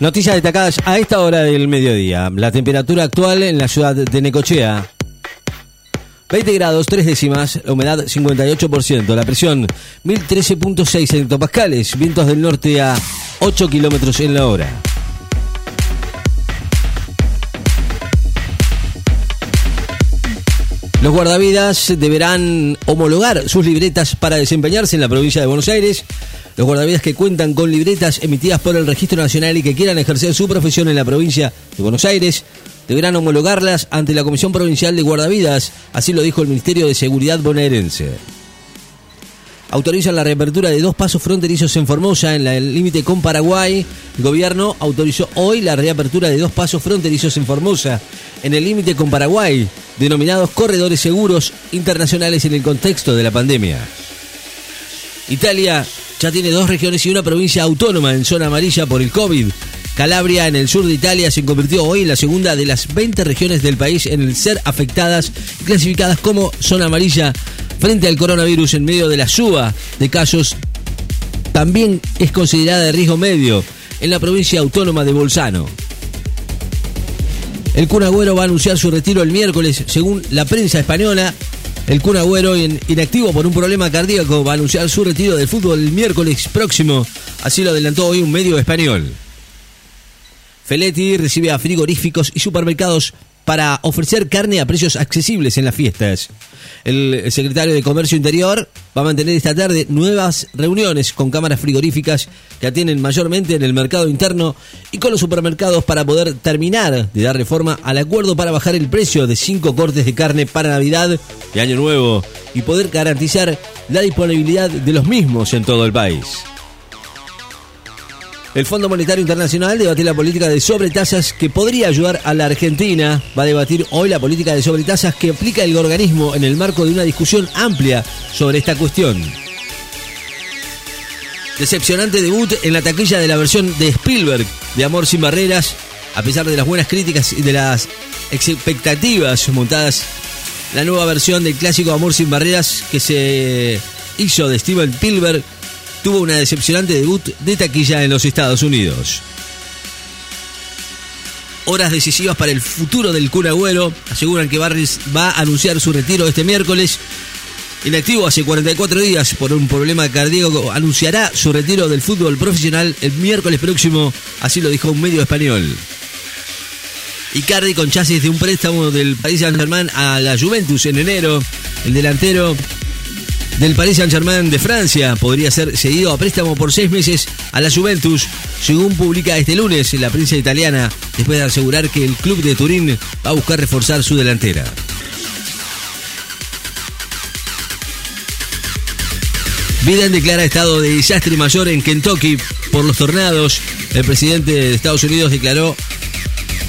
Noticias destacadas a esta hora del mediodía. La temperatura actual en la ciudad de Necochea. 20 grados, 3 décimas, la humedad 58%, la presión 1013.6 hectopascales, vientos del norte a 8 kilómetros en la hora. Los guardavidas deberán homologar sus libretas para desempeñarse en la provincia de Buenos Aires. Los guardavidas que cuentan con libretas emitidas por el Registro Nacional y que quieran ejercer su profesión en la provincia de Buenos Aires deberán homologarlas ante la Comisión Provincial de Guardavidas, así lo dijo el Ministerio de Seguridad bonaerense. Autorizan la reapertura de dos pasos fronterizos en Formosa, en el límite con Paraguay. El gobierno autorizó hoy la reapertura de dos pasos fronterizos en Formosa, en el límite con Paraguay, denominados corredores seguros internacionales en el contexto de la pandemia. Italia ya tiene dos regiones y una provincia autónoma en zona amarilla por el COVID. Calabria, en el sur de Italia, se convirtió hoy en la segunda de las 20 regiones del país en el ser afectadas y clasificadas como zona amarilla frente al coronavirus en medio de la suba de casos. También es considerada de riesgo medio en la provincia autónoma de Bolzano. El Kun Agüero va a anunciar su retiro el miércoles, según la prensa española. El Kun Agüero, inactivo por un problema cardíaco, va a anunciar su retiro del fútbol el miércoles próximo. Así lo adelantó hoy un medio español. Feletti recibe a frigoríficos y supermercados para ofrecer carne a precios accesibles en las fiestas. El secretario de Comercio Interior va a mantener esta tarde nuevas reuniones con cámaras frigoríficas que atienden mayormente en el mercado interno y con los supermercados para poder terminar de darle forma al acuerdo para bajar el precio de cinco cortes de carne para Navidad y Año Nuevo y poder garantizar la disponibilidad de los mismos en todo el país. El Fondo Monetario Internacional debate la política de sobretasas que podría ayudar a la Argentina. Va a debatir hoy la política de sobretasas que aplica el organismo en el marco de una discusión amplia sobre esta cuestión. Decepcionante debut en la taquilla de la versión de Spielberg de Amor sin Barreras, a pesar de las buenas críticas y de las expectativas montadas. La nueva versión del clásico Amor sin Barreras que se hizo de Steven Spielberg tuvo una decepcionante debut de taquilla en los Estados Unidos. Horas decisivas para el futuro del Kun Agüero. Aseguran que Barris va a anunciar su retiro este miércoles. Inactivo hace 44 días por un problema cardíaco, anunciará su retiro del fútbol profesional el miércoles próximo, así lo dijo un medio español. Icardi con chasis de un préstamo del Paris Saint-Germain a la Juventus en enero. El delantero del Paris Saint-Germain de Francia podría ser cedido a préstamo por seis meses a la Juventus, según publica este lunes la prensa italiana, después de asegurar que el club de Turín va a buscar reforzar su delantera. Biden declara estado de desastre mayor en Kentucky por los tornados. El presidente de Estados Unidos declaró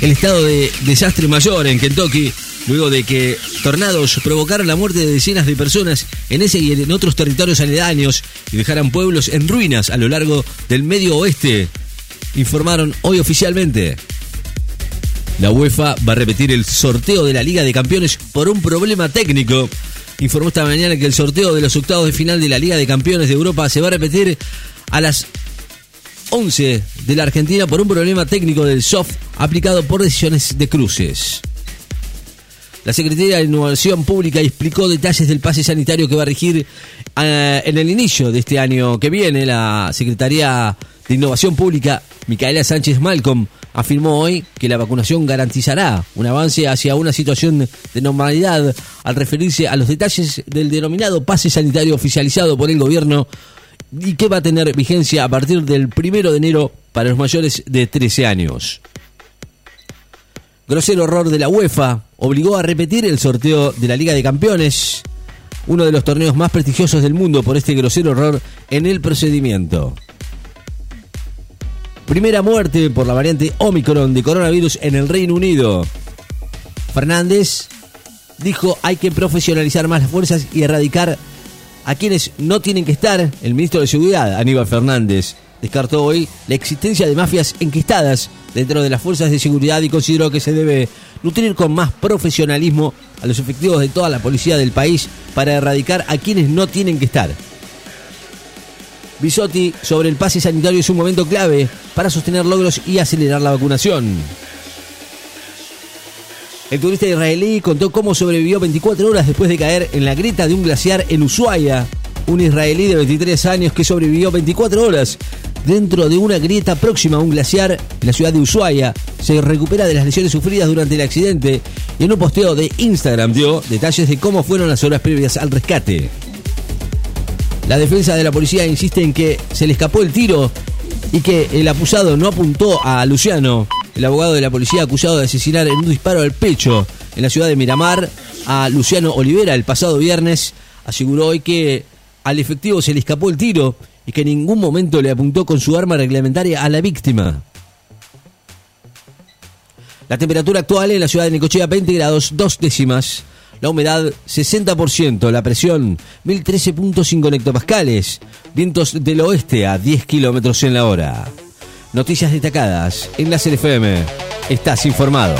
el estado de desastre mayor en Kentucky luego de que tornados provocaron la muerte de decenas de personas en ese y en otros territorios aledaños y dejaran pueblos en ruinas a lo largo del medio oeste, informaron hoy oficialmente. La UEFA va a repetir el sorteo de la Liga de Campeones por un problema técnico. Informó esta mañana que el sorteo de los octavos de final de la Liga de Campeones de Europa se va a repetir a las 11 de la Argentina por un problema técnico del soft aplicado por decisiones de cruces. La Secretaría de Innovación Pública explicó detalles del pase sanitario que va a regir eh, en el inicio de este año que viene. La Secretaría de Innovación Pública, Micaela Sánchez Malcolm, afirmó hoy que la vacunación garantizará un avance hacia una situación de normalidad al referirse a los detalles del denominado pase sanitario oficializado por el gobierno y que va a tener vigencia a partir del primero de enero para los mayores de 13 años. Grosero error de la UEFA obligó a repetir el sorteo de la Liga de Campeones, uno de los torneos más prestigiosos del mundo por este grosero error en el procedimiento. Primera muerte por la variante Omicron de coronavirus en el Reino Unido. Fernández dijo hay que profesionalizar más las fuerzas y erradicar a quienes no tienen que estar. El ministro de Seguridad, Aníbal Fernández, descartó hoy la existencia de mafias enquistadas dentro de las fuerzas de seguridad y consideró que se debe nutrir con más profesionalismo a los efectivos de toda la policía del país para erradicar a quienes no tienen que estar. Bisotti sobre el pase sanitario es un momento clave para sostener logros y acelerar la vacunación. El turista israelí contó cómo sobrevivió 24 horas después de caer en la grieta de un glaciar en Ushuaia. Un israelí de 23 años que sobrevivió 24 horas dentro de una grieta próxima a un glaciar en la ciudad de Ushuaia. Se recupera de las lesiones sufridas durante el accidente y en un posteo de Instagram dio detalles de cómo fueron las horas previas al rescate. La defensa de la policía insiste en que se le escapó el tiro y que el acusado no apuntó a Luciano, el abogado de la policía acusado de asesinar en un disparo al pecho en la ciudad de Miramar a Luciano Olivera el pasado viernes, aseguró hoy que al efectivo se le escapó el tiro y que en ningún momento le apuntó con su arma reglamentaria a la víctima. La temperatura actual en la ciudad de Necochea 20 grados dos décimas. La humedad 60%, la presión 1013.5 hectopascales, vientos del oeste a 10 kilómetros en la hora. Noticias destacadas en la CFM. Estás informado.